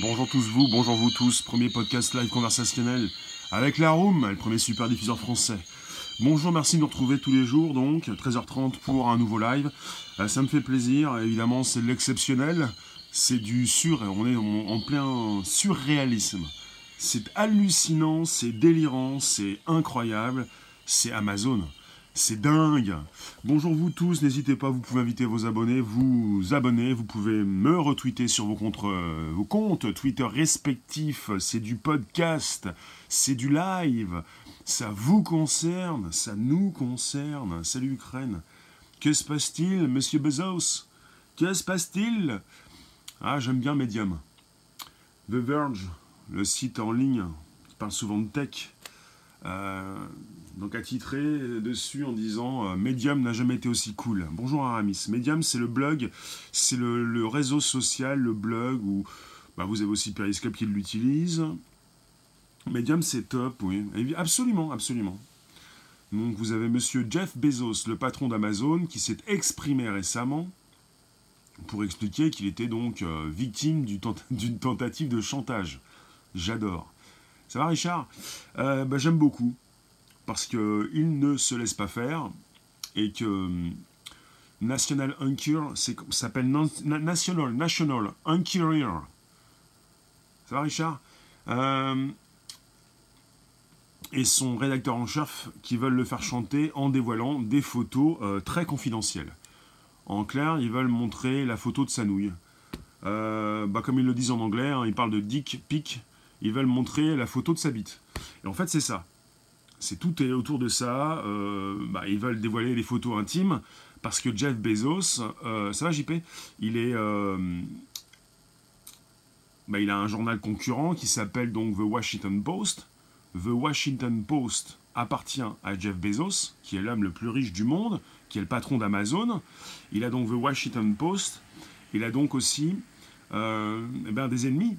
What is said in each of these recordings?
Bonjour tous vous, bonjour vous tous, premier podcast live conversationnel avec la Room, le premier super diffuseur français. Bonjour, merci de nous retrouver tous les jours donc, 13h30 pour un nouveau live. Euh, ça me fait plaisir, évidemment c'est l'exceptionnel, c'est du sur, on est en plein surréalisme. C'est hallucinant, c'est délirant, c'est incroyable, c'est Amazon. C'est dingue. Bonjour vous tous, n'hésitez pas, vous pouvez inviter vos abonnés, vous abonner, vous pouvez me retweeter sur vos comptes, euh, vos comptes Twitter respectifs. C'est du podcast, c'est du live. Ça vous concerne, ça nous concerne. Salut Ukraine. Que se passe-t-il, monsieur Bezos? Que se passe-t-il? Ah, j'aime bien Medium. The Verge, le site en ligne qui parle souvent de tech. Euh, donc attitré dessus en disant euh, Medium n'a jamais été aussi cool. Bonjour Aramis. Medium, c'est le blog, c'est le, réseau social, le blog où bah, vous avez aussi Periscope qui l'utilise. Medium, c'est top, oui. Absolument, absolument. Donc vous avez monsieur Jeff Bezos, le patron d'Amazon, qui s'est exprimé récemment pour expliquer qu'il était donc euh, victime d'une tentative de chantage. J'adore. Ça va Richard? Euh, bah, J'aime beaucoup parce qu'il ne se laisse pas faire et que hum, National Uncure s'appelle National, National Uncurier. Ça va Richard? Euh, Et son rédacteur en chef qui veulent le faire chanter en dévoilant des photos euh, très confidentielles. En clair, ils veulent montrer la photo de sa nouille. Euh, bah, comme ils le disent en anglais, hein, ils parlent de dick pic, ils veulent montrer la photo de sa bite. Et en fait, c'est ça. C'est tout est autour de ça. Euh, bah, ils veulent dévoiler les photos intimes parce que Jeff Bezos, euh, ça va JP Il est, euh, bah, il a un journal concurrent qui s'appelle donc The Washington Post. The Washington Post appartient à Jeff Bezos, qui est l'homme le plus riche du monde, qui est le patron d'Amazon. Il a donc The Washington Post. Il a donc aussi eh ben, des ennemis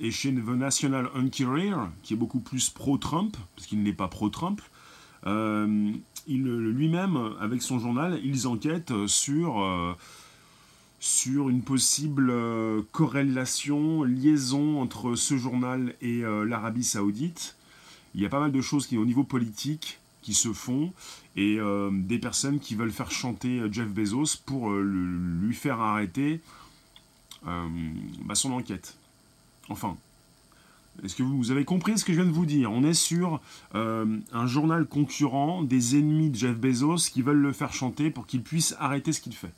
et chez The National Enquirer, qui est beaucoup plus pro-Trump, parce qu'il n'est pas pro-Trump, euh, lui-même, avec son journal, ils enquêtent sur, euh, sur une possible euh, corrélation, liaison entre ce journal et l'Arabie saoudite. Il y a pas mal de choses qui, au niveau politique, qui se font, et des personnes qui veulent faire chanter Jeff Bezos pour lui faire arrêter bah, son enquête. Enfin, est-ce que vous avez compris ce que je viens de vous dire? On est sur euh, un journal concurrent des ennemis de Jeff Bezos qui veulent le faire chanter pour qu'il puisse arrêter ce qu'il fait.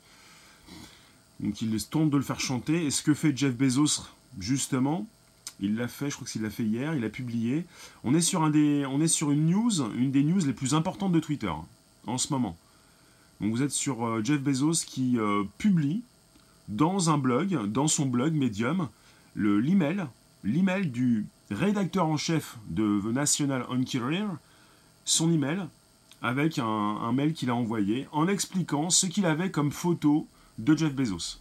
Donc ils tentent de le faire chanter. Et ce que fait Jeff Bezos, justement, il l'a fait, je crois qu'il l'a fait hier, il a publié. On est, sur une news, une des news les plus importantes de Twitter en ce moment. Donc vous êtes sur euh, Jeff Bezos qui euh, publie dans un blog, dans son blog Medium, l'email, l'email du rédacteur en chef de The National Enquirer, son email, avec un, mail qu'il a envoyé en expliquant ce qu'il avait comme photo de Jeff Bezos.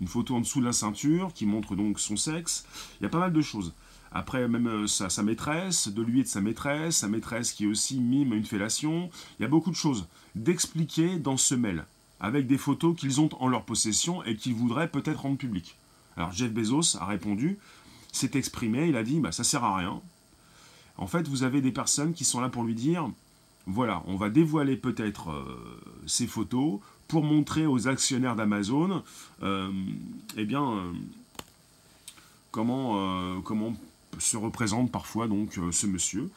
Une photo en dessous de la ceinture qui montre donc son sexe. Il y a pas mal de choses. Après, même euh, sa, sa, maîtresse, de lui et de sa maîtresse, sa maîtresse qui aussi mime une fellation. Il y a beaucoup de choses d'expliquer dans ce mail, avec des photos qu'ils ont en leur possession et qu'ils voudraient peut-être rendre publiques. Alors Jeff Bezos a répondu, s'est exprimé, il a dit bah, ça sert à rien. En fait, vous avez des personnes qui sont là pour lui dire voilà, on va dévoiler peut-être euh, ces photos pour montrer aux actionnaires d'Amazon euh, eh bien, euh, comment, se représente parfois donc ce monsieur.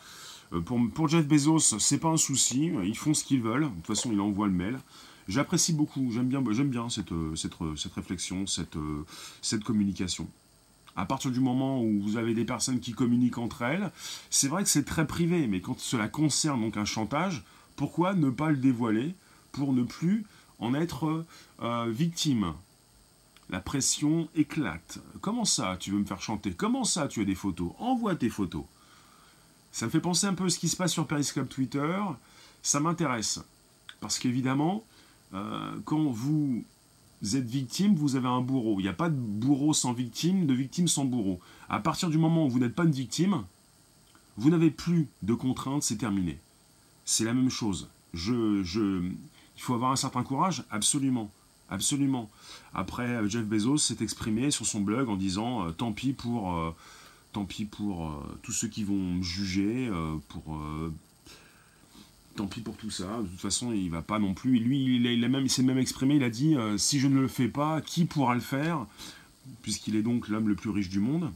Pour, pour, Jeff Bezos, c'est pas un souci, ils font ce qu'ils veulent, de toute façon il envoie le mail. J'apprécie beaucoup, j'aime bien, j'aime bien cette, cette, cette réflexion, cette, cette communication à partir du moment où vous avez des personnes qui communiquent entre elles, c'est vrai que c'est très privé, mais quand cela concerne donc un chantage, pourquoi ne pas le dévoiler pour ne plus en être euh, victime? La pression éclate. Comment ça, tu veux me faire chanter? Comment ça, tu as des photos? Envoie tes photos. Ça me fait penser un peu à ce qui se passe sur Periscope Twitter. Ça m'intéresse. Parce qu'évidemment, euh, quand vous êtes victime, vous avez un bourreau. Il n'y a pas de bourreau sans victime, de victime sans bourreau. À partir du moment où vous n'êtes pas une victime, vous n'avez plus de contraintes, c'est terminé. C'est la même chose. Il faut avoir un certain courage, absolument. Absolument. Après, Jeff Bezos s'est exprimé sur son blog en disant tant pis pour, tant pis pour tous ceux qui vont me juger, pour tant pis pour tout ça. De toute façon, il va pas non plus. Lui, il, même, s'est même exprimé. Il a dit si je ne le fais pas, qui pourra le faire? Puisqu'il est donc l'homme le plus riche du monde.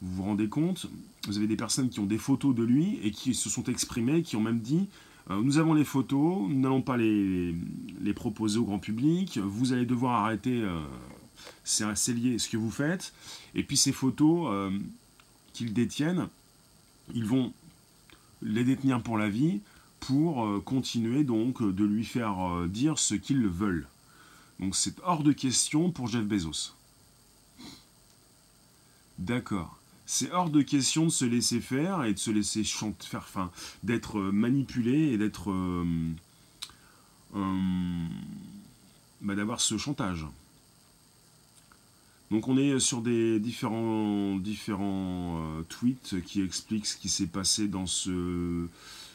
Vous vous rendez compte? Vous avez des personnes qui ont des photos de lui et qui se sont exprimées, qui ont même dit euh, nous avons les photos, nous n'allons pas les, les, proposer au grand public, vous allez devoir arrêter, euh, c'est lié ce que vous faites, et puis ces photos euh, qu'ils détiennent, ils vont les détenir pour la vie pour continuer donc de lui faire dire ce qu'ils veulent. Donc c'est hors de question pour Jeff Bezos. D'accord c'est hors de question de se laisser faire et de se laisser chanter, faire, enfin, d'être euh, manipulé et d'être, euh, bah, d'avoir ce chantage. Donc on est sur des différents, différents euh, tweets qui expliquent ce qui s'est passé dans ce,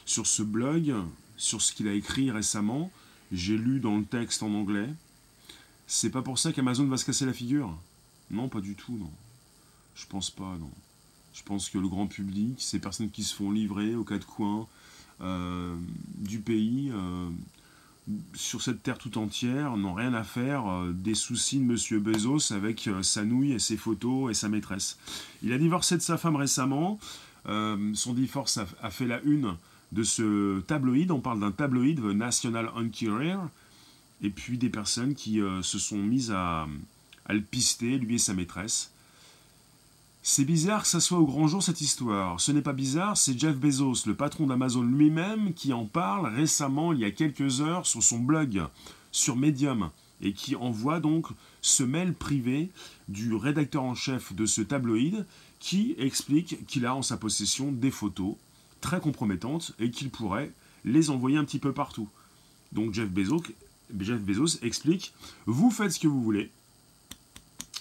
sur ce blog, sur ce qu'il a écrit récemment. J'ai lu dans le texte en anglais. C'est pas pour ça qu'Amazon va se casser la figure? Non, pas du tout, non. Je pense pas, non. Je pense que le grand public, ces personnes qui se font livrer aux quatre coins euh, du pays, euh, sur cette terre tout entière, n'ont rien à faire euh, des soucis de Monsieur Bezos avec sa nouille et ses photos et sa maîtresse. Il a divorcé de sa femme récemment. son divorce a, fait la une de ce tabloïd. On parle d'un tabloïd, The National Enquirer. Et puis des personnes qui se sont mises à, à le pister, lui et sa maîtresse. C'est bizarre que ça soit au grand jour cette histoire. Ce n'est pas bizarre, c'est Jeff Bezos, le patron d'Amazon lui-même, qui en parle récemment, il y a quelques heures, sur son blog, sur Medium, et qui envoie donc ce mail privé du rédacteur en chef de ce tabloïd, qui explique qu'il a en sa possession des photos très compromettantes et qu'il pourrait les envoyer un petit peu partout. Donc Jeff Bezos, explique Vous faites ce que vous voulez,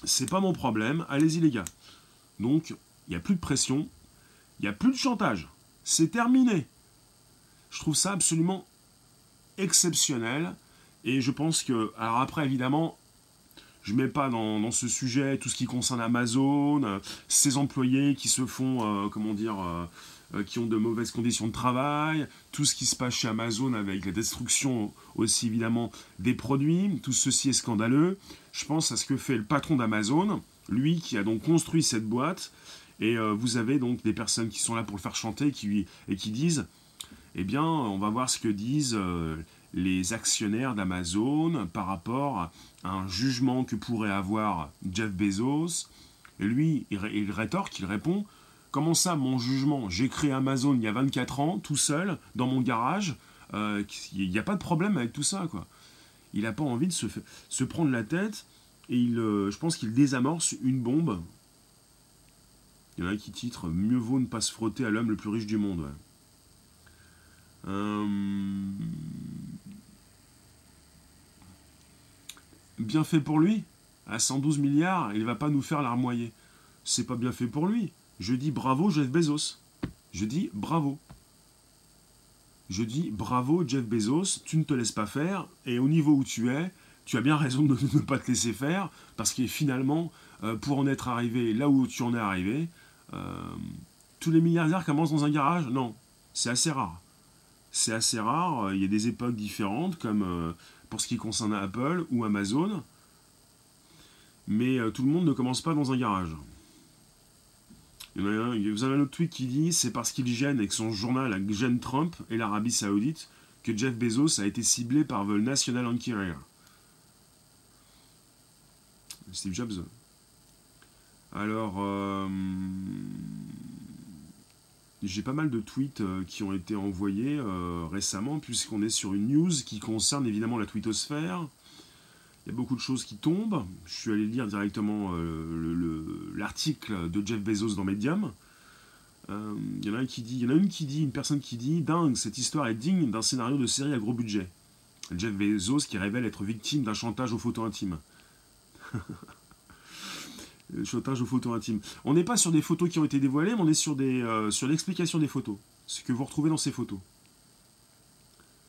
c'est pas mon problème, allez-y les gars. Donc, il n'y a plus de pression, il n'y a plus de chantage. C'est terminé. Je trouve ça absolument exceptionnel. Et je pense que, alors après, évidemment, je ne mets pas dans, ce sujet tout ce qui concerne Amazon, euh, ses employés qui se font, euh, comment dire, euh, qui ont de mauvaises conditions de travail, tout ce qui se passe chez Amazon avec la destruction aussi évidemment des produits, tout ceci est scandaleux. Je pense à ce que fait le patron d'Amazon, lui qui a donc construit cette boîte, et euh, vous avez donc des personnes qui sont là pour le faire chanter qui, et qui disent, eh bien, on va voir ce que disent euh, les actionnaires d'Amazon par rapport à un jugement que pourrait avoir Jeff Bezos. Et lui, il, rétorque, il répond, comment ça, mon jugement? J'ai créé Amazon il y a 24 ans, tout seul, dans mon garage. Euh, il n'y a pas de problème avec tout ça, quoi. Il n'a pas envie de se, prendre la tête et il, euh, je pense qu'il désamorce une bombe. Il y en a qui titre Mieux vaut ne pas se frotter à l'homme le plus riche du monde. Euh, bien fait pour lui. À 112 milliards, il va pas nous faire larmoyer. C'est pas bien fait pour lui. Je dis bravo Jeff Bezos. Je dis bravo. Je dis bravo Jeff Bezos, tu ne te laisses pas faire, et au niveau où tu es, tu as bien raison de ne pas te laisser faire, parce que finalement, euh, pour en être arrivé là où tu en es arrivé, euh, tous les milliardaires commencent dans un garage Non, c'est assez rare. C'est assez rare, il y a des époques différentes, comme euh, pour ce qui concerne Apple ou Amazon, mais tout le monde ne commence pas dans un garage. Vous avez un autre tweet qui dit c'est parce qu'il gêne avec son journal gêne Trump et l'Arabie Saoudite que Jeff Bezos a été ciblé par The National Enquirer. Steve Jobs. Alors, euh, j'ai pas mal de tweets euh, qui ont été envoyés euh, récemment, puisqu'on est sur une news qui concerne évidemment la twittosphère. Il y a beaucoup de choses qui tombent. Je suis allé lire directement l'article de Jeff Bezos dans Medium. Il y en a qui dit, il y en a une qui dit, une personne qui dit, dingue, cette histoire est digne d'un scénario de série à gros budget. Jeff Bezos qui révèle être victime d'un chantage aux photos intimes. Chantage aux photos intimes. On n'est pas sur des photos qui ont été dévoilées, mais on est sur, euh, sur l'explication des photos. Ce que vous retrouvez dans ces photos.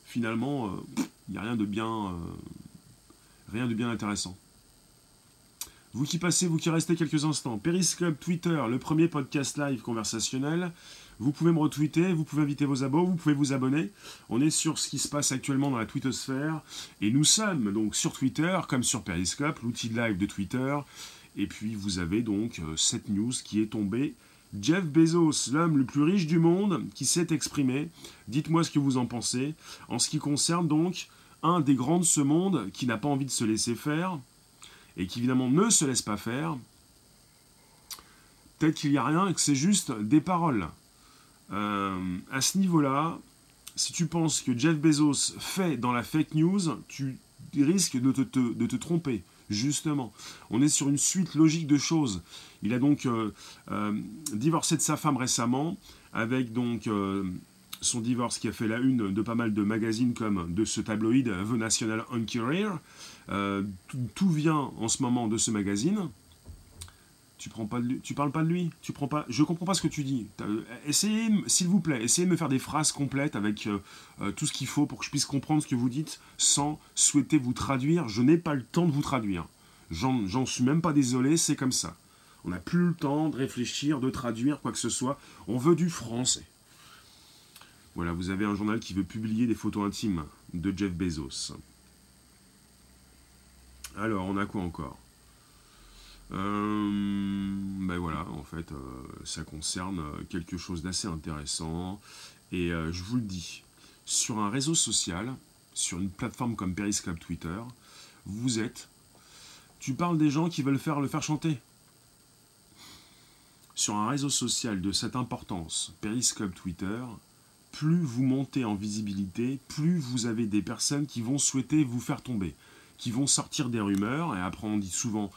Finalement, il euh, n'y a rien de bien. Rien de bien intéressant. Vous qui passez, vous qui restez quelques instants, Periscope, Twitter, le premier podcast live conversationnel. Vous pouvez me retweeter, vous pouvez inviter vos abos, vous pouvez vous abonner. On est sur ce qui se passe actuellement dans la twittosphère. Et nous sommes donc sur Twitter, comme sur Periscope, l'outil live de Twitter. Et puis vous avez donc euh, cette news qui est tombée. Jeff Bezos, l'homme le plus riche du monde, qui s'est exprimé. Dites-moi ce que vous en pensez. En ce qui concerne donc un des grands de ce monde qui n'a pas envie de se laisser faire, et qui évidemment ne se laisse pas faire, peut-être qu'il n'y a rien que c'est juste des paroles. Euh, à ce niveau-là, si tu penses que Jeff Bezos fait dans la fake news, tu risques de te, tromper. Justement, on est sur une suite logique de choses. Il a donc euh, euh, divorcé de sa femme récemment, avec donc son divorce qui a fait la une de pas mal de magazines comme de ce tabloïd The National Enquirer. Euh, tout, vient en ce moment de ce magazine. Tu prends pas de tu parles pas de lui, tu prends pas. Je comprends pas ce que tu dis. Euh, essayez, s'il vous plaît, essayez de me faire des phrases complètes avec euh, tout ce qu'il faut pour que je puisse comprendre ce que vous dites sans souhaiter vous traduire. Je n'ai pas le temps de vous traduire. J'en suis même pas désolé, c'est comme ça. On n'a plus le temps de réfléchir, de traduire quoi que ce soit. On veut du français. Voilà, vous avez un journal qui veut publier des photos intimes de Jeff Bezos. Alors, on a quoi encore? Euh, ben voilà, en fait, euh, ça concerne quelque chose d'assez intéressant. Et euh, je vous le dis, sur un réseau social, sur une plateforme comme Periscope Twitter, vous êtes. Tu parles des gens qui veulent faire le faire chanter. Sur un réseau social de cette importance, Periscope Twitter, plus vous montez en visibilité, plus vous avez des personnes qui vont souhaiter vous faire tomber, qui vont sortir des rumeurs, et après on dit souvent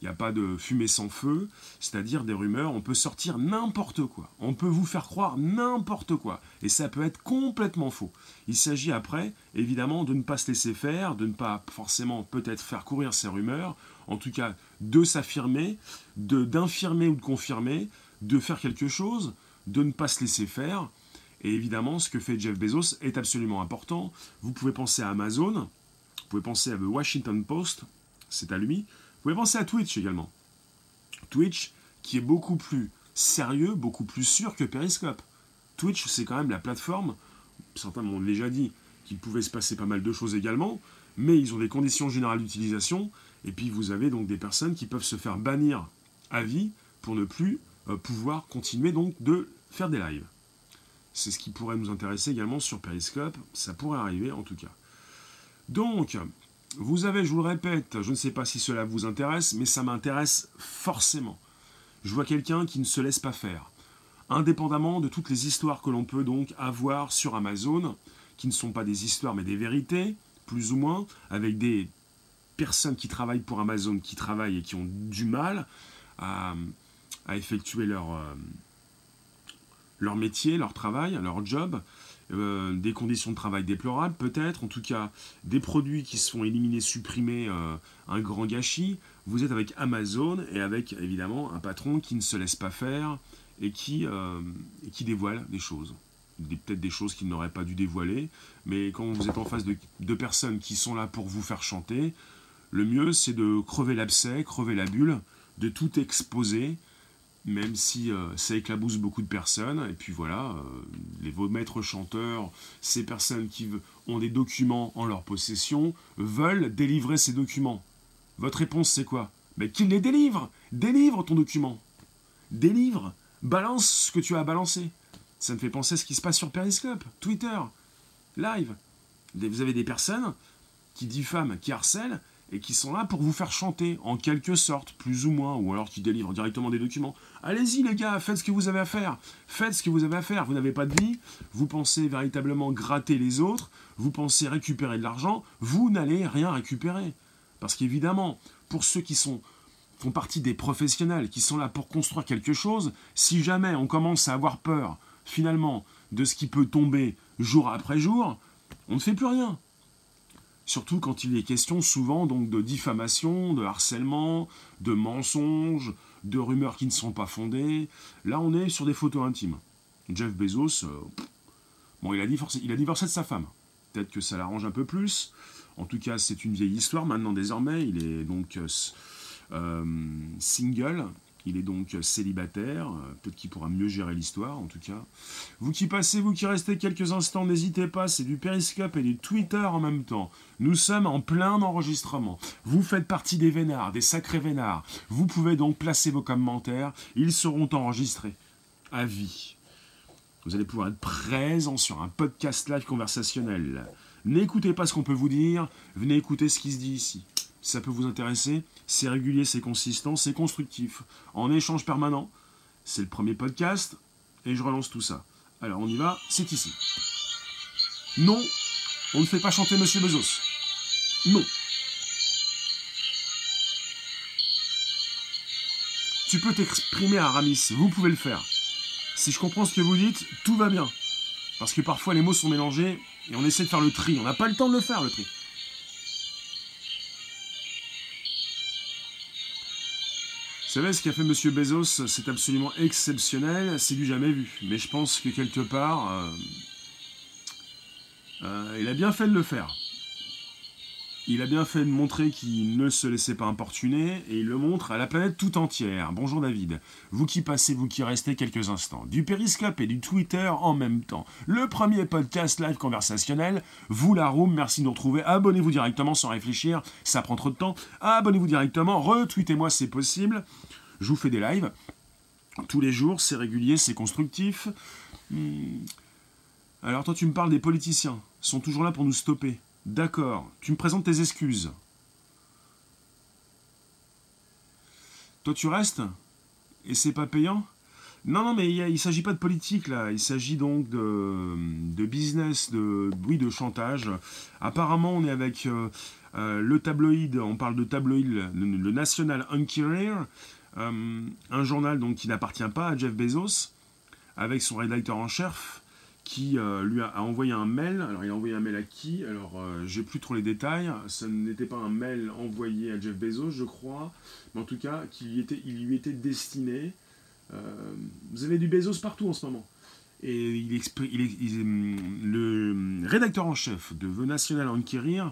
il n'y a pas de fumée sans feu, c'est-à-dire des rumeurs, on peut sortir n'importe quoi, on peut vous faire croire n'importe quoi, et ça peut être complètement faux. Il s'agit après, évidemment, de ne pas se laisser faire, de ne pas forcément peut-être faire courir ces rumeurs, en tout cas de s'affirmer, d'infirmer ou de confirmer, de faire quelque chose, de ne pas se laisser faire, et évidemment, ce que fait Jeff Bezos est absolument important. Vous pouvez penser à Amazon, vous pouvez penser à The Washington Post, c'est à lui. Vous pouvez penser à Twitch également. Twitch, qui est beaucoup plus sérieux, beaucoup plus sûr que Periscope. Twitch, c'est quand même la plateforme, certains m'ont déjà dit qu'il pouvait se passer pas mal de choses également, mais ils ont des conditions générales d'utilisation, et puis vous avez donc des personnes qui peuvent se faire bannir à vie pour ne plus euh, pouvoir continuer donc de faire des lives. C'est ce qui pourrait nous intéresser également sur Periscope. Ça pourrait arriver en tout cas. Donc, vous avez, je vous le répète, je ne sais pas si cela vous intéresse, mais ça m'intéresse forcément. Je vois quelqu'un qui ne se laisse pas faire. Indépendamment de toutes les histoires que l'on peut donc avoir sur Amazon, qui ne sont pas des histoires mais des vérités, plus ou moins, avec des personnes qui travaillent pour Amazon, qui travaillent et qui ont du mal à, effectuer leur, euh, leur métier, leur travail, leur job, euh, des conditions de travail déplorables peut-être, en tout cas des produits qui se font éliminer, supprimer, euh, un grand gâchis. Vous êtes avec Amazon et avec évidemment un patron qui ne se laisse pas faire et qui, euh, qui dévoile des choses. Peut-être des choses qu'il n'aurait pas dû dévoiler, mais quand vous êtes en face de, de personnes qui sont là pour vous faire chanter, le mieux c'est de crever l'abcès, crever la bulle, de tout exposer même si euh, ça éclabousse beaucoup de personnes. Et puis voilà, euh, les vos maîtres chanteurs, ces personnes qui ont des documents en leur possession, veulent délivrer ces documents. Votre réponse, c'est quoi? Mais qu'ils les délivrent Délivre ton document Délivre Balance ce que tu as à balancer Ça me fait penser à ce qui se passe sur Periscope, Twitter, Live. Vous avez des personnes qui diffament, qui harcèlent, et qui sont là pour vous faire chanter, en quelque sorte, plus ou moins, ou alors qui délivrent directement des documents. Allez-y les gars, faites ce que vous avez à faire. Faites ce que vous avez à faire. Vous n'avez pas de vie, vous pensez véritablement gratter les autres, vous pensez récupérer de l'argent, vous n'allez rien récupérer. Parce qu'évidemment, pour ceux qui font partie des professionnels, qui sont là pour construire quelque chose, si jamais on commence à avoir peur, finalement, de ce qui peut tomber jour après jour, on ne fait plus rien. Surtout quand il est question souvent donc de diffamation, de harcèlement, de mensonges, de rumeurs qui ne sont pas fondées. Là, on est sur des photos intimes. Jeff Bezos, euh, bon, il a, divorcé, il a divorcé de sa femme. peut-être que ça l'arrange un peu plus. En tout cas, c'est une vieille histoire maintenant désormais. Il est donc euh, single. Il est donc célibataire, peut-être qu'il pourra mieux gérer l'histoire en tout cas. Vous qui passez, vous qui restez quelques instants, n'hésitez pas, c'est du Periscope et du Twitter en même temps. Nous sommes en plein enregistrement. Vous faites partie des vénards, des sacrés vénards. Vous pouvez donc placer vos commentaires, ils seront enregistrés à vie. Vous allez pouvoir être présent sur un podcast live conversationnel. N'écoutez pas ce qu'on peut vous dire, venez écouter ce qui se dit ici ça peut vous intéresser. C'est régulier, c'est consistant, c'est constructif. En échange permanent, c'est le premier podcast, et je relance tout ça. Alors on y va, c'est ici. Non, on ne fait pas chanter Monsieur Bezos. Non. Tu peux t'exprimer Aramis, vous pouvez le faire. Si je comprends ce que vous dites, tout va bien. Parce que parfois les mots sont mélangés et on essaie de faire le tri. On n'a pas le temps de le faire, le tri. Savez, ce qu'a fait M. Bezos, c'est absolument exceptionnel, c'est du jamais vu. Mais je pense que quelque part, euh, euh, il a bien fait de le faire. Il a bien fait de montrer qu'il ne se laissait pas importuner et il le montre à la planète tout entière. Bonjour David. Vous qui passez, vous qui restez quelques instants. Du Periscope et du Twitter en même temps. Le premier podcast live conversationnel. Vous la room, merci de nous retrouver. Abonnez-vous directement sans réfléchir, ça prend trop de temps. Abonnez-vous directement, retweetez-moi c'est possible. Je vous fais des lives tous les jours, c'est régulier, c'est constructif. Hmm. Alors toi tu me parles des politiciens, ils sont toujours là pour nous stopper. D'accord, tu me présentes tes excuses. Toi, tu restes? Et c'est pas payant? Non, non, mais il ne s'agit pas de politique là. Il s'agit donc de, business, de oui, de chantage. Apparemment, on est avec euh, euh, le tabloïd. On parle de tabloïd, le, National Enquirer, euh, un journal donc qui n'appartient pas à Jeff Bezos, avec son rédacteur en chef qui euh, lui a, envoyé un mail. Alors, il a envoyé un mail à qui? Alors, euh, j'ai plus trop les détails. Ce n'était pas un mail envoyé à Jeff Bezos, je crois, mais en tout cas, qu'il il lui était destiné. Euh, vous avez du Bezos partout en ce moment. Et il, il, le rédacteur en chef de The National Enquirer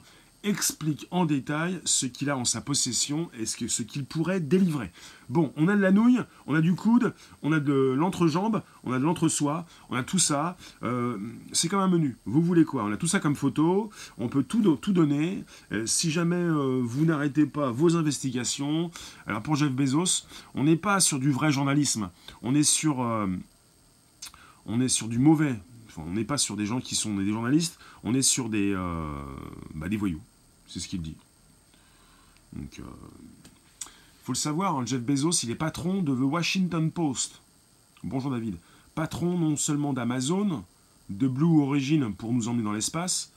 explique en détail ce qu'il a en sa possession et ce qu'il pourrait délivrer. Bon, on a de la nouille, on a du coude, on a de l'entrejambe, on a de l'entre-soi, on a tout ça. Euh, c'est comme un menu. Vous voulez quoi? On a tout ça comme photo, on peut tout, tout donner. Euh, si jamais euh, vous n'arrêtez pas vos investigations, alors pour Jeff Bezos, on n'est pas sur du vrai journalisme, on est sur, on est sur du mauvais. on n'est pas sur des gens qui sont des journalistes, on est sur des, bah, des voyous. C'est ce qu'il dit. Donc, il euh, faut le savoir, hein, Jeff Bezos, il est patron de The Washington Post. Bonjour David. Patron non seulement d'Amazon, de Blue Origin pour nous emmener dans l'espace,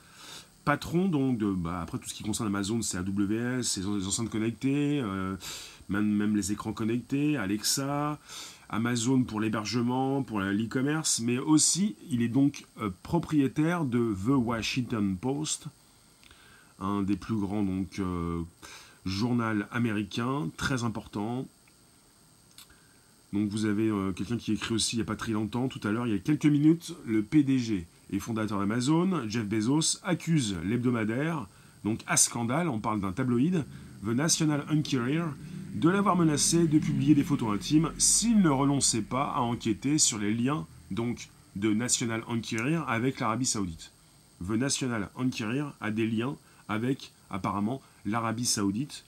patron donc de, bah, après tout ce qui concerne Amazon, c'est AWS, c'est les enceintes connectées, euh, même, même les écrans connectés, Alexa, Amazon pour l'hébergement, pour l'e-commerce, mais aussi il est donc euh, propriétaire de The Washington Post, un des plus grands donc euh, journal américain, très important. Donc vous avez euh, quelqu'un qui écrit aussi il n'y a pas très longtemps, tout à l'heure, il y a quelques minutes, le PDG et fondateur d'Amazon, Jeff Bezos, accuse l'hebdomadaire, donc à scandale, on parle d'un tabloïd, The National Enquirer, de l'avoir menacé de publier des photos intimes s'il ne renonçait pas à enquêter sur les liens donc de National Enquirer avec l'Arabie Saoudite. The National Enquirer a des liens avec apparemment l'Arabie Saoudite.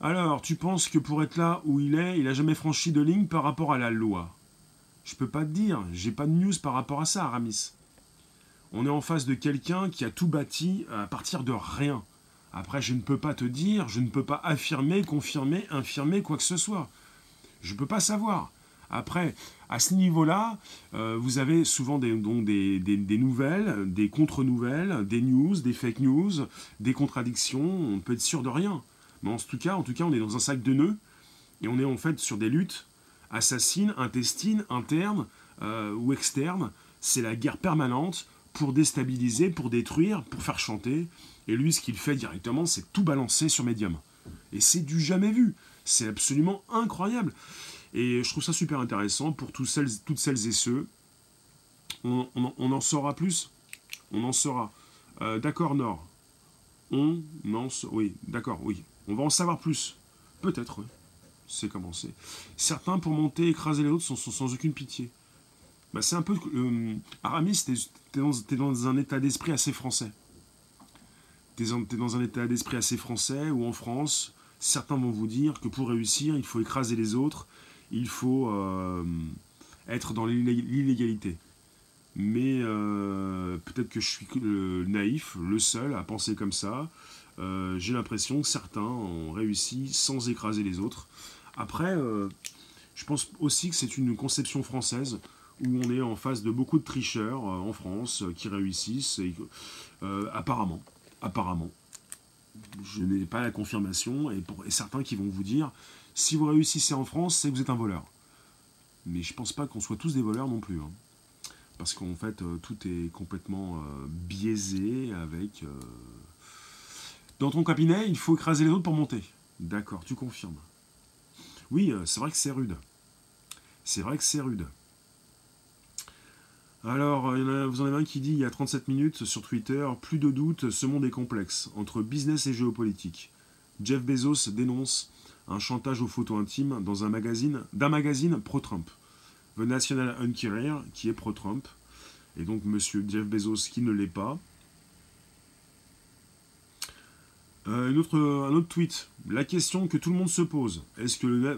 Alors, tu penses que pour être là où il est, il n'a jamais franchi de ligne par rapport à la loi? Je peux pas te dire, j'ai pas de news par rapport à ça, Aramis. On est en face de quelqu'un qui a tout bâti à partir de rien. Après, je ne peux pas te dire, je ne peux pas affirmer, confirmer, infirmer quoi que ce soit. Je ne peux pas savoir. Après, à ce niveau-là, euh, vous avez souvent des, nouvelles, des contre-nouvelles, des news, des fake news, des contradictions. On peut être sûr de rien. Mais en tout cas, en tout cas, on est dans un sac de nœuds et on est en fait sur des luttes assassines, intestines, internes euh, ou externes. C'est la guerre permanente pour déstabiliser, pour détruire, pour faire chanter. Et lui, ce qu'il fait directement, c'est tout balancer sur Medium. Et c'est du jamais vu. C'est absolument incroyable. Et je trouve ça super intéressant pour toutes celles, et ceux. On, en saura plus On en saura. Euh, d'accord, Nord. On en... Oui, d'accord, oui. On va en savoir plus. Peut-être, oui. C'est commencé. Certains, pour monter, écraser les autres, sont, sans aucune pitié. Bah, c'est un peu... Euh, Aramis, t'es dans, dans, un état d'esprit assez français. T'es es dans un état d'esprit assez français, où en France, certains vont vous dire que pour réussir, il faut écraser les autres, il faut euh, être dans l'illégalité. Mais euh, peut-être que je suis naïf, le seul à penser comme ça. Euh, j'ai l'impression que certains ont réussi sans écraser les autres. Après, je pense aussi que c'est une conception française où on est en face de beaucoup de tricheurs en France qui réussissent, apparemment. Apparemment. Je n'ai pas la confirmation, et, pour, certains qui vont vous dire si vous réussissez en France, c'est que vous êtes un voleur. Mais je pense pas qu'on soit tous des voleurs non plus. Hein. Parce qu'en fait, euh, tout est complètement euh, biaisé avec... Euh, dans ton cabinet, il faut écraser les autres pour monter. D'accord, tu confirmes. Oui, c'est vrai que c'est rude. C'est vrai que c'est rude. Alors, vous en avez un qui dit il y a 37 minutes sur Twitter, plus de doute, ce monde est complexe, entre business et géopolitique. Jeff Bezos dénonce un chantage aux photos intimes dans un magazine, d'un magazine pro-Trump. The National Enquirer, qui est pro-Trump, et donc Monsieur Jeff Bezos qui ne l'est pas. Euh, un autre tweet. La question que tout le monde se pose, est-ce que, le,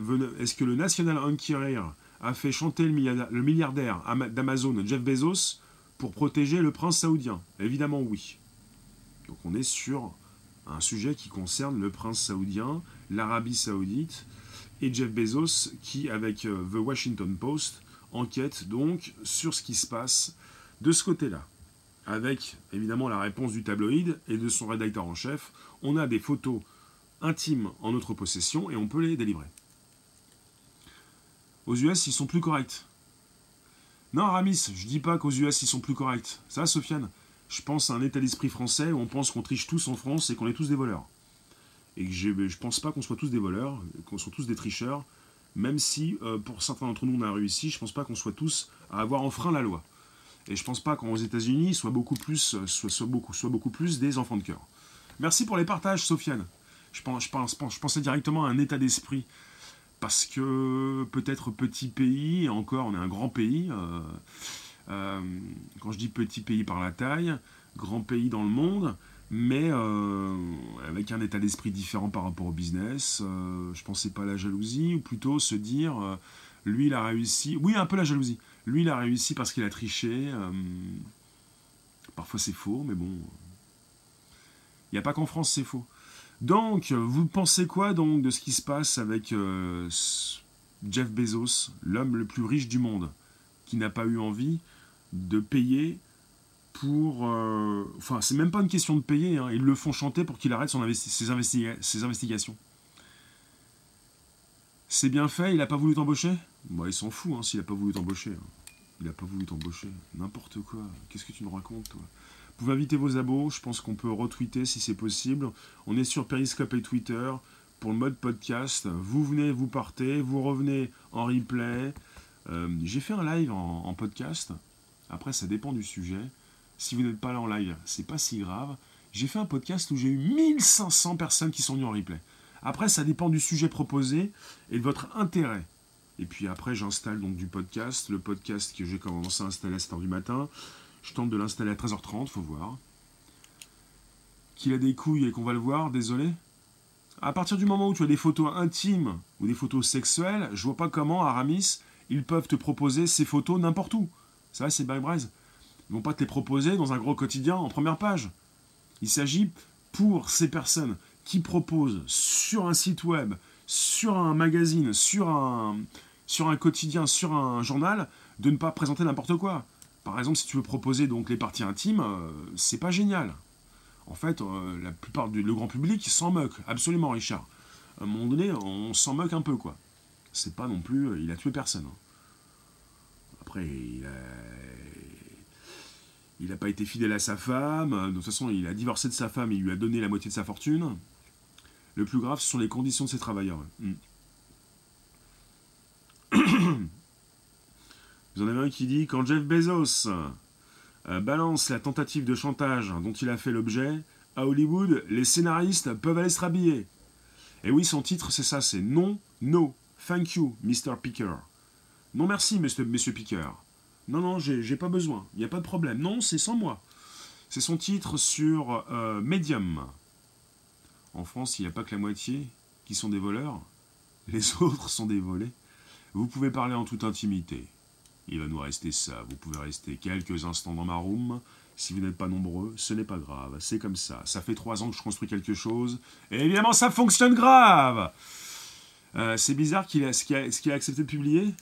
que le National Enquirer a fait chanter le milliardaire d'Amazon, Jeff Bezos, pour protéger le prince saoudien Évidemment oui. Donc on est sur un sujet qui concerne le prince saoudien, l'Arabie saoudite et Jeff Bezos qui, avec euh, The Washington Post, enquête donc sur ce qui se passe de ce côté-là. Avec évidemment la réponse du tabloïd et de son rédacteur en chef, on a des photos intimes en notre possession et on peut les délivrer. Aux US, ils sont plus corrects. Non, Aramis, je dis pas qu'aux US, ils sont plus corrects. Ça, Sofiane Je pense à un état d'esprit français où on pense qu'on triche tous en France et qu'on est tous des voleurs et que je ne pense pas qu'on soit tous des voleurs, qu'on soit tous des tricheurs, même si euh, pour certains d'entre nous on a réussi, je pense pas qu'on soit tous à avoir enfreint la loi. Et je pense pas qu'aux États-Unis soit beaucoup plus, euh, soit, beaucoup, soit plus des enfants de cœur. Merci pour les partages, Sofiane. Je, pense, je, pense, je pensais directement à un état d'esprit. Parce que peut-être petit pays, encore on est un grand pays, euh, quand je dis petit pays par la taille, grand pays dans le monde, mais euh, avec un état d'esprit différent par rapport au business. Euh, je pensais pas à la jalousie, ou plutôt se dire, euh, lui il a réussi, oui un peu la jalousie, lui il a réussi parce qu'il a triché. parfois c'est faux, mais bon, il n'y a pas qu'en France c'est faux. Donc, vous pensez quoi donc de ce qui se passe avec Jeff Bezos, l'homme le plus riche du monde, qui n'a pas eu envie de payer pour... Euh, enfin, c'est même pas une question de payer, hein. ils le font chanter pour qu'il arrête ses, investigations. C'est bien fait, il a pas voulu t'embaucher? Moi, il s'en fout hein, s'il a pas voulu t'embaucher. Hein. Il a pas voulu t'embaucher. N'importe quoi. Qu'est-ce que tu nous racontes, toi? Vous pouvez inviter vos abos, je pense qu'on peut retweeter si c'est possible. On est sur Periscope et Twitter pour le mode podcast. Vous venez, vous partez, vous revenez en replay. Euh, j'ai fait un live en podcast. Après, ça dépend du sujet. Si vous n'êtes pas là en live, c'est pas si grave. J'ai fait un podcast où j'ai eu 1500 personnes qui sont venues en replay. Après, ça dépend du sujet proposé et de votre intérêt. Et puis après, j'installe donc du podcast. Le podcast que j'ai commencé à installer à 7h du matin. Je tente de l'installer à 13h30, faut voir. Qu'il a des couilles et qu'on va le voir, désolé. À partir du moment où tu as des photos intimes ou des photos sexuelles, je vois pas comment, Aramis, ils peuvent te proposer ces photos n'importe où. Ça, c'est Braise. Ils vont pas te les proposer dans un gros quotidien en première page. Il s'agit pour ces personnes qui proposent sur un site web, sur un magazine, sur un quotidien, sur un journal, de ne pas présenter n'importe quoi. Par exemple, si tu veux proposer donc les parties intimes, euh, c'est pas génial. En fait, euh, la plupart du le grand public s'en moque, absolument, Richard. À un moment donné, on s'en moque un peu, quoi. C'est pas non plus, euh, il a tué personne. Hein. Après, il a, il n'a pas été fidèle à sa femme. De toute façon, il a divorcé de sa femme, il lui a donné la moitié de sa fortune. Le plus grave, ce sont les conditions de ses travailleurs. Hmm. Vous en avez un qui dit quand Jeff Bezos euh, balance la tentative de chantage dont il a fait l'objet. À Hollywood, les scénaristes peuvent aller se rhabiller. Et oui, son titre, c'est ça, c'est Non, No, Thank you, Mr. Picker. Non merci, monsieur, Picker. Non, non, j'ai pas besoin, il n'y a pas de problème. Non, c'est sans moi. C'est son titre sur euh, Medium. En France, il n'y a pas que la moitié qui sont des voleurs. Les autres sont des volés. Vous pouvez parler en toute intimité. Il va nous rester ça. Vous pouvez rester quelques instants dans ma room. Si vous n'êtes pas nombreux, ce n'est pas grave. C'est comme ça. Ça fait trois ans que je construis quelque chose. Et évidemment, ça fonctionne grave euh, C'est bizarre qu'il a, accepté de publier.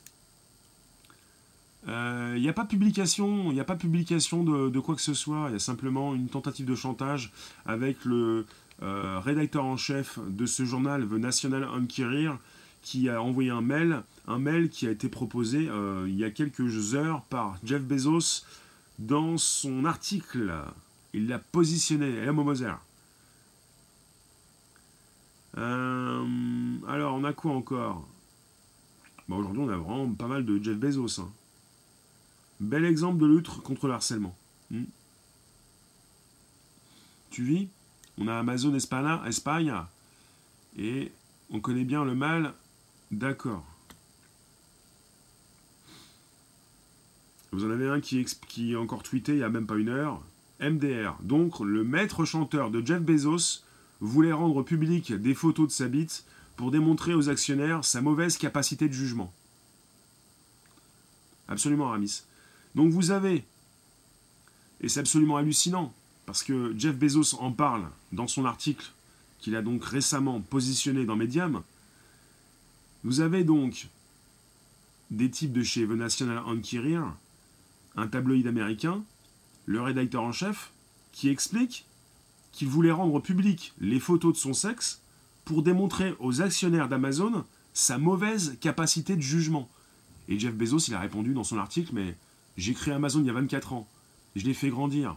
Il euh, n'y a pas publication, il a pas publication de, quoi que ce soit. Il y a simplement une tentative de chantage avec le euh, rédacteur en chef de ce journal, The National Enquirer, qui a envoyé un mail, un mail qui a été proposé euh, il y a quelques heures par Jeff Bezos dans son article. Il l'a positionné, la Moser. alors, on a quoi encore? Aujourd'hui, on a vraiment pas mal de Jeff Bezos. Hein. Bel exemple de lutte contre le harcèlement. Hmm. Tu vis? On a Amazon Espagne, Espagne, et on connaît bien le mal. D'accord. Vous en avez un qui, encore tweeté il n'y a même pas une heure. MDR. Donc, le maître chanteur de Jeff Bezos voulait rendre public des photos de sa bite pour démontrer aux actionnaires sa mauvaise capacité de jugement. Absolument, Ramis. Donc vous avez, et c'est absolument hallucinant, parce que Jeff Bezos en parle dans son article qu'il a donc récemment positionné dans Medium, vous avez donc des types de chez The National Enquirer, un tabloïd américain, le rédacteur en chef, qui explique qu'il voulait rendre public les photos de son sexe pour démontrer aux actionnaires d'Amazon sa mauvaise capacité de jugement. Et Jeff Bezos, il a répondu dans son article, mais j'ai créé Amazon il y a 24 ans. Je l'ai fait grandir.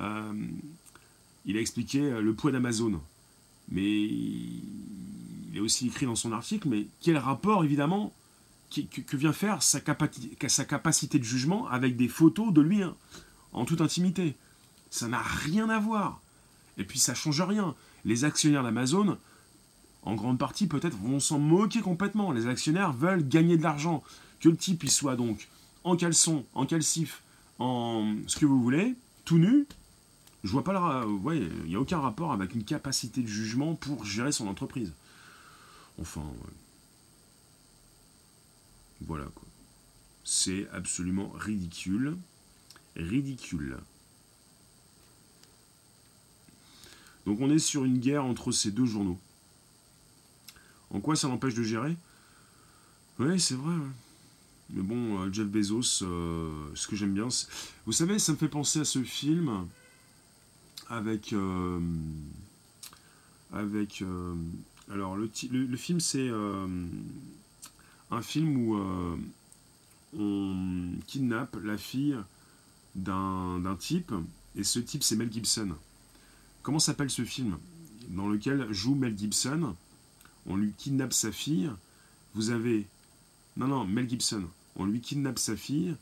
Euh, il a expliqué le poids d'Amazon. Mais il a aussi écrit dans son article, mais quel rapport, évidemment, que, vient faire sa, capacité de jugement avec des photos de lui hein, en toute intimité? Ça n'a rien à voir. Et puis ça change rien. Les actionnaires d'Amazon, en grande partie peut-être, vont s'en moquer complètement. Les actionnaires veulent gagner de l'argent. Que le type il soit donc en caleçon, en calcif, en ce que vous voulez, tout nu, je vois pas le. il n'y a aucun rapport avec une capacité de jugement pour gérer son entreprise. Enfin, Voilà quoi. C'est absolument ridicule. Ridicule. Donc on est sur une guerre entre ces deux journaux. En quoi ça l'empêche de gérer? Oui, c'est vrai. Mais bon, euh, Jeff Bezos, euh, ce que j'aime bien, vous savez, ça me fait penser à ce film avec euh, avec alors le, film c'est un film où on kidnappe la fille d'un type et ce type c'est Mel Gibson. Comment s'appelle ce film? Dans lequel joue Mel Gibson On lui kidnappe sa fille. Vous avez non non Mel Gibson on lui kidnappe sa fille,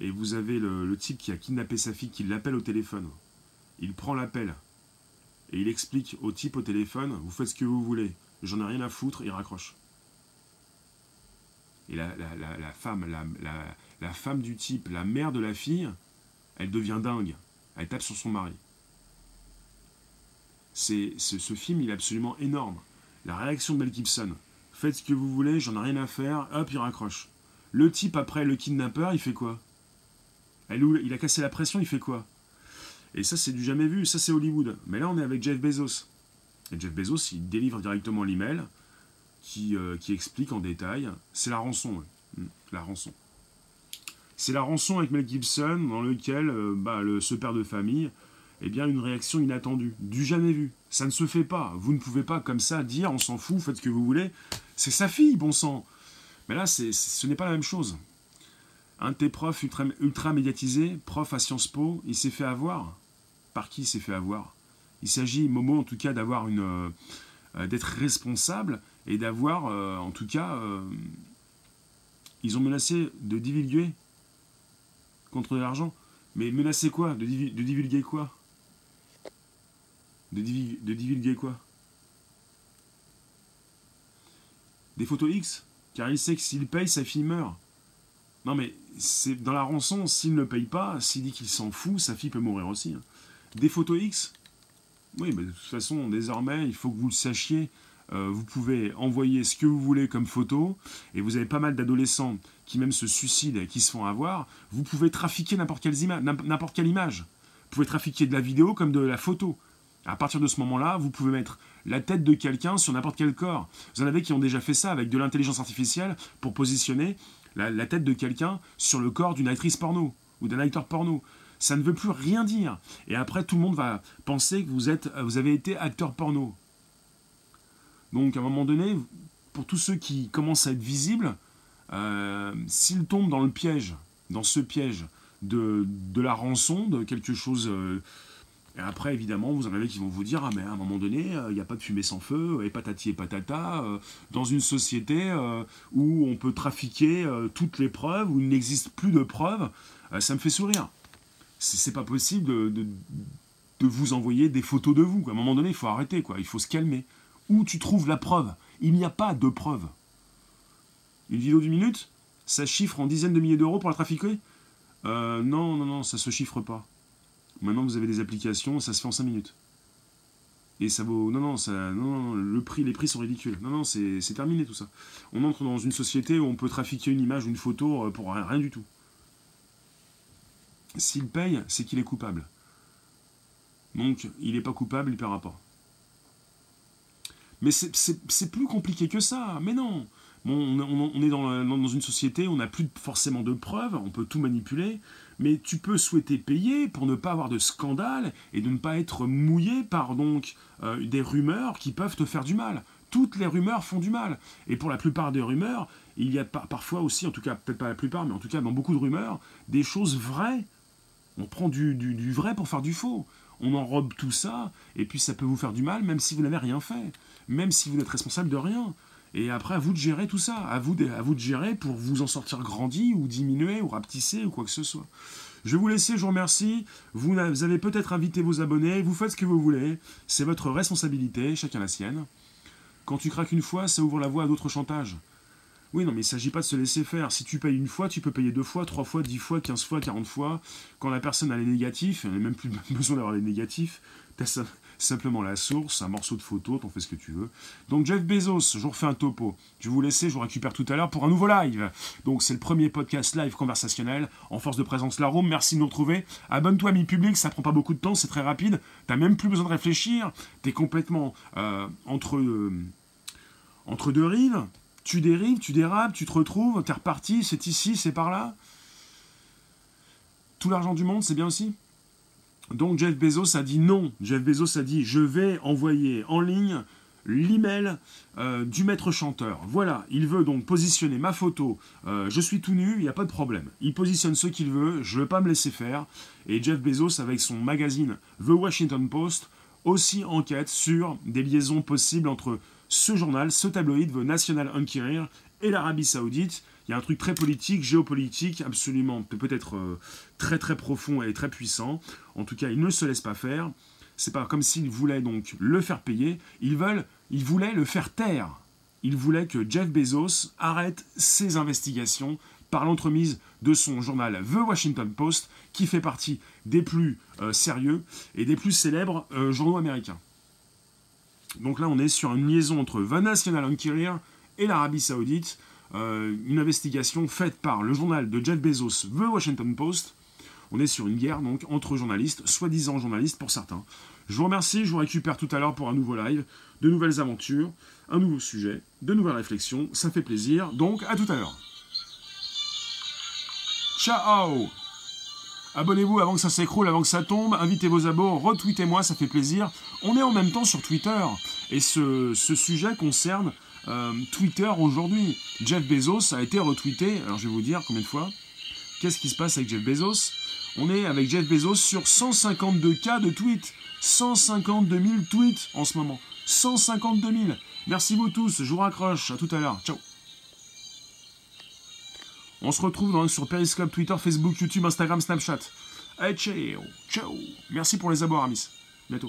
et vous avez le, type qui a kidnappé sa fille qui l'appelle au téléphone. Il prend l'appel, et il explique au type au téléphone, vous faites ce que vous voulez, j'en ai rien à foutre, il raccroche. Et la, femme, la, femme du type, la mère de la fille, elle devient dingue. Elle tape sur son mari. C'est, ce, film, il est absolument énorme. La réaction de Mel Gibson. Faites ce que vous voulez, j'en ai rien à faire, hop, il raccroche. Le type, après le kidnappeur, il fait quoi? Il a cassé la pression, il fait quoi? Et ça, c'est du jamais vu, ça, c'est Hollywood. Mais là, on est avec Jeff Bezos. Et Jeff Bezos, il délivre directement l'email qui, euh, explique en détail. C'est la rançon. Hmm, la rançon. C'est la rançon avec Mel Gibson, dans lequel euh, bah, ce père de famille, eh bien, une réaction inattendue, du jamais vu. Ça ne se fait pas. Vous ne pouvez pas comme ça dire, on s'en fout, faites ce que vous voulez. C'est sa fille, bon sang. Mais là, ce n'est pas la même chose. Un de tes profs ultra, ultra médiatisés, prof à Sciences Po, il s'est fait avoir. Par qui il s'est fait avoir? Il s'agit, Momo, en tout cas, d'avoir une, euh, euh, d'être responsable et d'avoir, euh, en tout cas, ils ont menacé de divulguer contre de l'argent. Mais menacer quoi? De, divulguer quoi? De, de divulguer quoi? Des photos X? Car il sait que s'il paye, sa fille meurt. Non mais c'est dans la rançon, s'il ne paye pas, s'il dit qu'il s'en fout, sa fille peut mourir aussi. Hein. Des photos X? Oui, mais de toute façon, désormais, il faut que vous le sachiez. Euh, vous pouvez envoyer ce que vous voulez comme photo, et vous avez pas mal d'adolescents qui même se suicident et qui se font avoir. Vous pouvez trafiquer n'importe quelle, quelle image. Vous pouvez trafiquer de la vidéo comme de la photo. À partir de ce moment-là, vous pouvez mettre la tête de quelqu'un sur n'importe quel corps. Vous en avez qui ont déjà fait ça avec de l'intelligence artificielle pour positionner la, tête de quelqu'un sur le corps d'une actrice porno ou d'un acteur porno. Ça ne veut plus rien dire. Et après, tout le monde va penser que vous, êtes, vous avez été acteur porno. Donc, à un moment donné, pour tous ceux qui commencent à être visibles, euh, s'ils tombent dans le piège, dans ce piège de, de la rançon, de quelque chose euh, et après, évidemment, vous en avez qui vont vous dire Ah, mais à un moment donné, euh, il n'y a pas de fumée sans feu, et patati et patata, dans une société où on peut trafiquer toutes les preuves, où il n'existe plus de preuves, ça me fait sourire. C'est pas possible de, de, vous envoyer des photos de vous. À un moment donné, il faut arrêter, quoi. il faut se calmer. Où tu trouves la preuve? Il n'y a pas de preuve. Une vidéo d'une minute? Ça chiffre en dizaines de milliers d'euros pour la trafiquer? Non, non, non, ça se chiffre pas. Maintenant, vous avez des applications, ça se fait en 5 minutes. Et ça vaut. Non, non, ça, non, non, le prix, les prix sont ridicules. Non, non, c'est terminé tout ça. On entre dans une société où on peut trafiquer une image ou une photo euh, pour rien, du tout. S'il paye, c'est qu'il est coupable. Donc, il n'est pas coupable, il ne paiera pas. Mais c'est plus compliqué que ça. Mais non. on, est dans, une société où on n'a plus forcément de preuves, on peut tout manipuler mais tu peux souhaiter payer pour ne pas avoir de scandale et de ne pas être mouillé par donc euh, des rumeurs qui peuvent te faire du mal. Toutes les rumeurs font du mal. Et pour la plupart des rumeurs, il y a parfois aussi, en tout cas peut-être pas la plupart, mais en tout cas dans beaucoup de rumeurs, des choses vraies. On prend du, vrai pour faire du faux. On enrobe tout ça, et puis ça peut vous faire du mal, même si vous n'avez rien fait, même si vous n'êtes responsable de rien. Et après, à vous de gérer tout ça. À vous de, à vous de gérer pour vous en sortir grandi ou diminuer ou rapetisser ou quoi que ce soit. Je vais vous laisser, je vous remercie. Vous avez peut-être invité vos abonnés, vous faites ce que vous voulez. C'est votre responsabilité, chacun la sienne. Quand tu craques une fois, ça ouvre la voie à d'autres chantages. Oui, non, mais il ne s'agit pas de se laisser faire. Si tu payes une fois, tu peux payer deux fois, trois fois, dix fois, quinze fois, quarante fois. Quand la personne a les négatifs, elle n'a même plus besoin d'avoir les négatifs, simplement la source, un morceau de photo, t'en fais ce que tu veux. Donc Jeff Bezos, je refais un topo. Je vais vous laisser, je vous récupère tout à l'heure pour un nouveau live. Donc c'est le premier podcast live conversationnel en force de présence la Rome. Merci de nous retrouver. Abonne-toi mi public, ça prend pas beaucoup de temps, c'est très rapide. T'as même plus besoin de réfléchir. T'es complètement euh, entre, euh, entre deux rives. Tu dérives, tu dérapes, tu te retrouves, t'es reparti, c'est ici, c'est par là. Tout l'argent du monde, c'est bien aussi donc Jeff Bezos a dit non. Jeff Bezos a dit je vais envoyer en ligne l'email euh, du maître chanteur. Voilà, il veut donc positionner ma photo. Euh, je suis tout nu, il n'y a pas de problème. Il positionne ce qu'il veut, je ne vais pas me laisser faire. Et Jeff Bezos, avec son magazine The Washington Post, aussi enquête sur des liaisons possibles entre ce journal, ce tabloïd, The National Enquirer, et l'Arabie Saoudite. Il y a un truc très politique, géopolitique, absolument peut-être euh, très très profond et très puissant. En tout cas, ils ne se laissent pas faire. C'est pas comme s'ils voulaient donc le faire payer. Ils veulent, ils voulaient le faire taire. Ils voulaient que Jeff Bezos arrête ses investigations par l'entremise de son journal The Washington Post, qui fait partie des plus euh, sérieux et des plus célèbres euh, journaux américains. Donc là, on est sur une liaison entre The National Enquirer et l'Arabie Saoudite. Euh, une investigation faite par le journal de Jeff Bezos, The Washington Post. On est sur une guerre donc entre journalistes, soi-disant journalistes pour certains. Je vous remercie, je vous récupère tout à l'heure pour un nouveau live, de nouvelles aventures, un nouveau sujet, de nouvelles réflexions, ça fait plaisir, donc à tout à l'heure. Ciao Abonnez-vous avant que ça s'écroule, avant que ça tombe, invitez vos abos, retweetez-moi, ça fait plaisir. On est en même temps sur Twitter, et ce, sujet concerne euh, Twitter aujourd'hui. Jeff Bezos a été retweeté, alors je vais vous dire combien de fois. Qu'est-ce qui se passe avec Jeff Bezos? On est avec Jeff Bezos sur 152 cas de tweets. 152 000 tweets en ce moment. 152 000. Merci vous tous, je vous raccroche. À tout à l'heure. Ciao. On se retrouve sur Periscope, Twitter, Facebook, YouTube, Instagram, Snapchat. Allez, ciao, ciao. Merci pour les abords, Amis. Bientôt.